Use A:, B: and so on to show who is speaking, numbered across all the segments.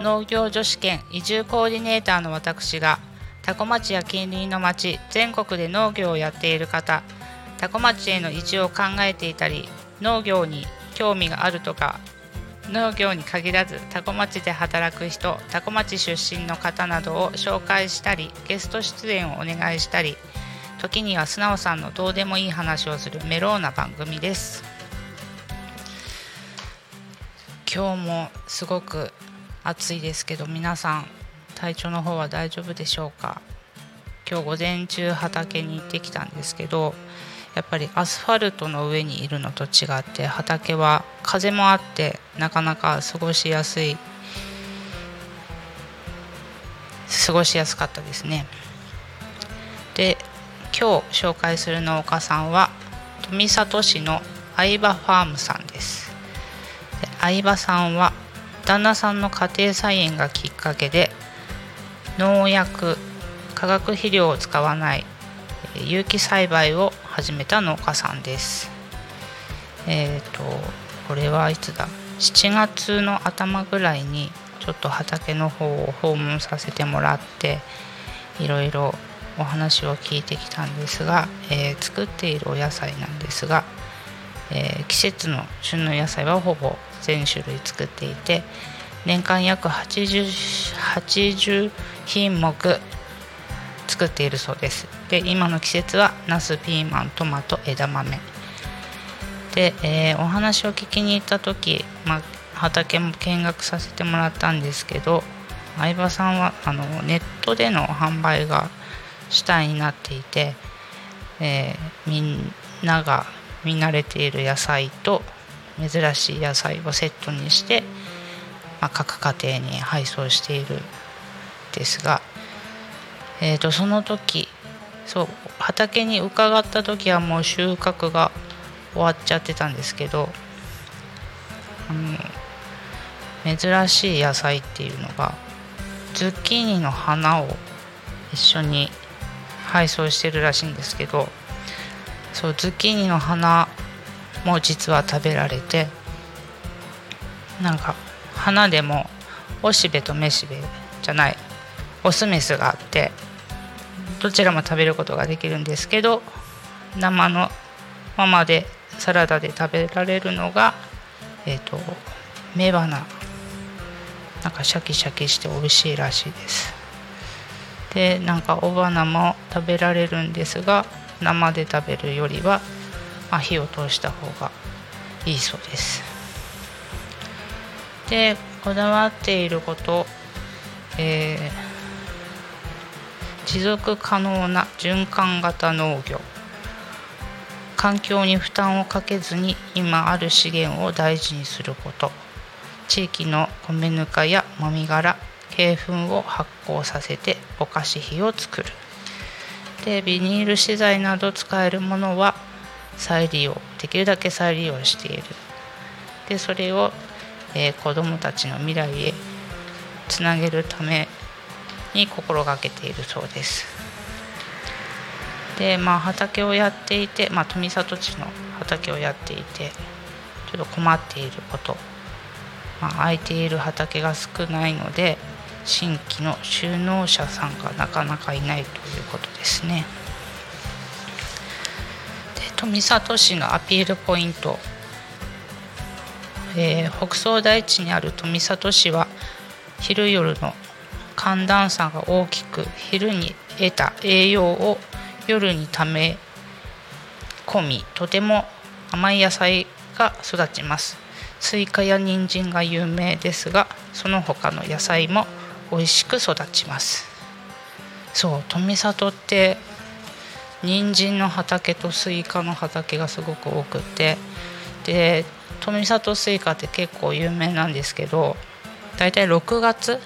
A: 農業女子兼移住コーディネーターの私が多古町や近隣の町全国で農業をやっている方多古町への移住を考えていたり農業に興味があるとか農業に限らず多古町で働く人多古町出身の方などを紹介したりゲスト出演をお願いしたり時には素直さんのどうでもいい話をするメローな番組です。今日もすごく暑いですけど皆さん体調の方は大丈夫でしょうか？今日午前中畑に行ってきたんですけどやっぱりアスファルトの上にいるのと違って畑は風もあってなかなか過ごしやすい過ごしやすかったですね。で今日紹介する農家さんは富里市の相葉ファームさんです。相葉さんは旦那さんの家庭菜園がきっかけで農薬化学肥料を使わない有機栽培を始めた農家さんです。えっ、ー、とこれはいつだ？7月の頭ぐらいにちょっと畑の方を訪問させてもらっていろいろお話を聞いてきたんですが、えー、作っているお野菜なんですが、えー、季節の旬の野菜はほぼ全種類作っていて年間約 80, 80品目作っているそうです。で今の季節はナスピーマントマト枝豆。で、えー、お話を聞きに行った時、ま、畑も見学させてもらったんですけど相葉さんはあのネットでの販売が主体になっていて、えー、みんなが見慣れている野菜と珍しい野菜をセットにして、まあ、各家庭に配送しているですが、えー、とその時そう畑に伺った時はもう収穫が終わっちゃってたんですけどあの珍しい野菜っていうのがズッキーニの花を一緒に配送してるらしいんですけどそうズッキーニの花も実は食べられてなんか花でもおしべとめしべじゃないオスメスがあってどちらも食べることができるんですけど生のままでサラダで食べられるのがえっ、ー、と雌花。なんかシャキシャキして美味しいらしいです。でなんか雄花も食べられるんですが生で食べるよりはまあ、火を通した方がいいそうです。でこだわっていること、えー、持続可能な循環型農業。環境に負担をかけずに今ある資源を大事にすること。地域の米ぬかやもみ殻鶏粉を発酵させてお菓子費を作る。でビニール資材など使えるものは再利用できるだけ再利用している。でそれを、えー、子どもたちの未来へつなげるために心がけているそうです。でまあ畑をやっていて、まあ、富里地の畑をやっていてちょっと困っていること、まあ、空いている畑が少ないので新規の就農者さんがなかなかいないということですね。で富里市のアピールポイント、えー、北総大地にある富里市は昼夜の寒暖差が大きく昼に得た栄養を夜にため込みとても甘い野菜が育ちますスイカや人参が有名ですがその他の野菜も美味しく育ちます。そう富里って人参の畑とスイカの畑がすごく多くてで富里スイカって結構有名なんですけど大体6月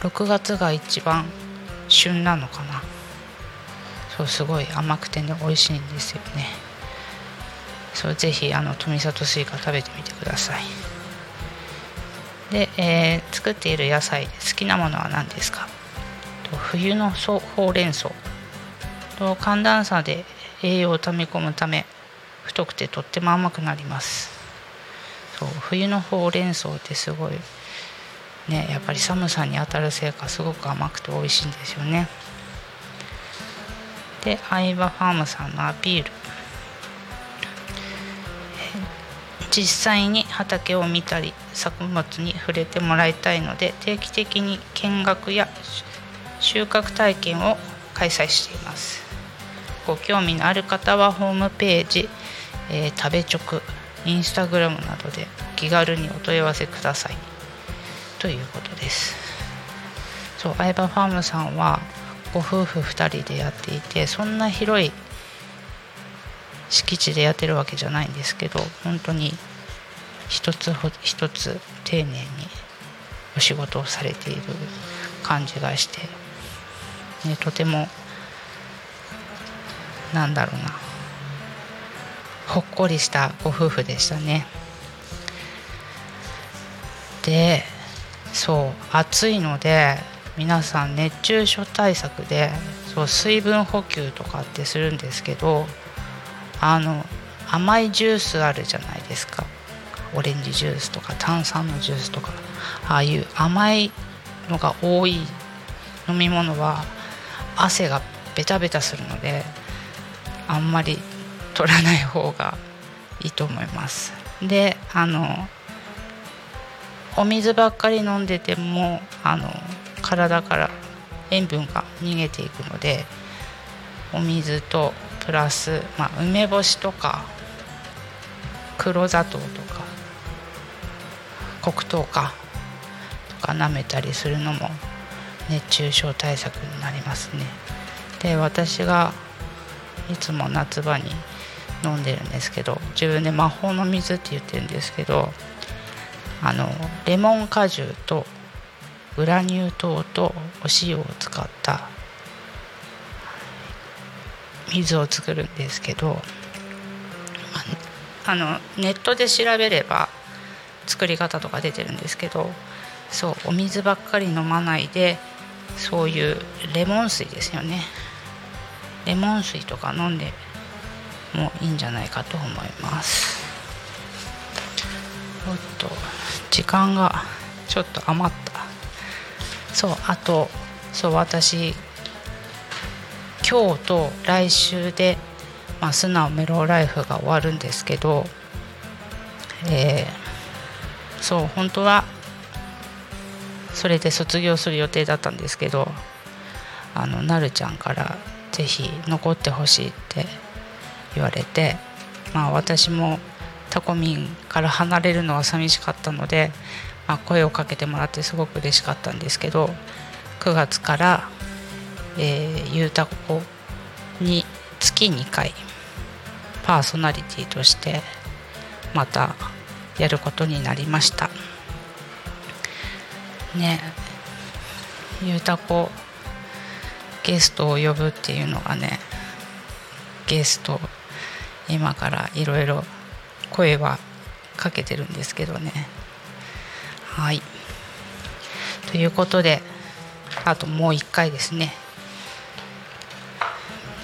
A: 6月が一番旬なのかな。そうすごい甘くてね美味しいんですよね。そうぜひあの富里スイカ食べてみてください。で、えー、作っている野菜好きなものは何ですか？冬のほうれん草。と寒暖差で栄養を溜め込むため太くてとっても甘くなります。そう冬のほうれん草ってすごいねやっぱり寒さに当たるせいかすごく甘くて美味しいんですよね。で相葉ファームさんのアピール。実際に畑を見たり作物に触れてもらいたいので定期的に見学や収穫体験を開催しています。ご興味のある方はホームページ、えー、食べ直インスタグラムなどで気軽にお問い合わせください。ということです。そう相葉ファームさんはご夫婦2人でやっていてそんな広い敷地でやってるわけじゃないんですけど本当に一つ一つ丁寧にお仕事をされている感じがして、ね、とてもなんだろうな。ほっこりしたご夫婦でしたね。でそう暑いので皆さん熱中症対策でそう水分補給とかってするんですけどあの甘いジュースあるじゃないですか。オレンジジュースとか炭酸のジュースとかああいう甘いのが多い飲み物は汗がベタベタするのであんまり取らない方がいいと思います。であのお水ばっかり飲んでてもあの体から塩分が逃げていくのでお水とプラス、まあ、梅干しとか黒砂糖とか黒糖かとか舐めたりするのも熱中症対策になりますね。で私がいつも夏場に飲んでるんですけど自分で魔法の水って言ってるんですけどあのレモン果汁とグラニュー糖とお塩を使った水を作るんですけどあのネットで調べれば作り方とか出てるんですけどそうお水ばっかり飲まないでそういうレモン水ですよね。レモン水とか飲んでもいいんじゃないかと思います。おっと時間がちょっと余った。そうあとそう私今日と来週で、まあ、素直メローライフが終わるんですけど、え、そう本当はそれで卒業する予定だったんですけどあのなるちゃんからぜひ残ってほしいって言われて、まあ、私もタコミンから離れるのは寂しかったので、まあ、声をかけてもらってすごく嬉しかったんですけど9月からえー、ゆうたこに月2回パーソナリティとしてまたやることになりました。ね。ゆうたこゲストを呼ぶっていうのがねゲスト今からいろいろ声はかけてるんですけどね。はい。ということであともう一回ですね。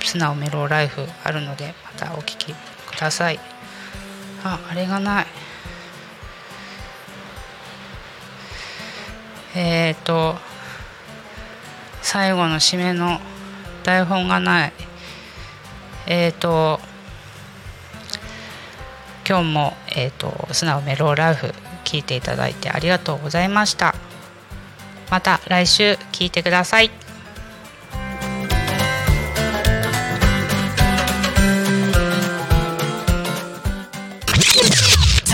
A: 素直メローライフあるのでまたお聴きください。ああれがない。えっ、ー、と最後の締めの台本がない。えっ、ー、と今日も、えーと素直メローライフ聞いていただいてありがとうございました。また来週聞いてください。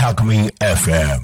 A: Alchemy FM.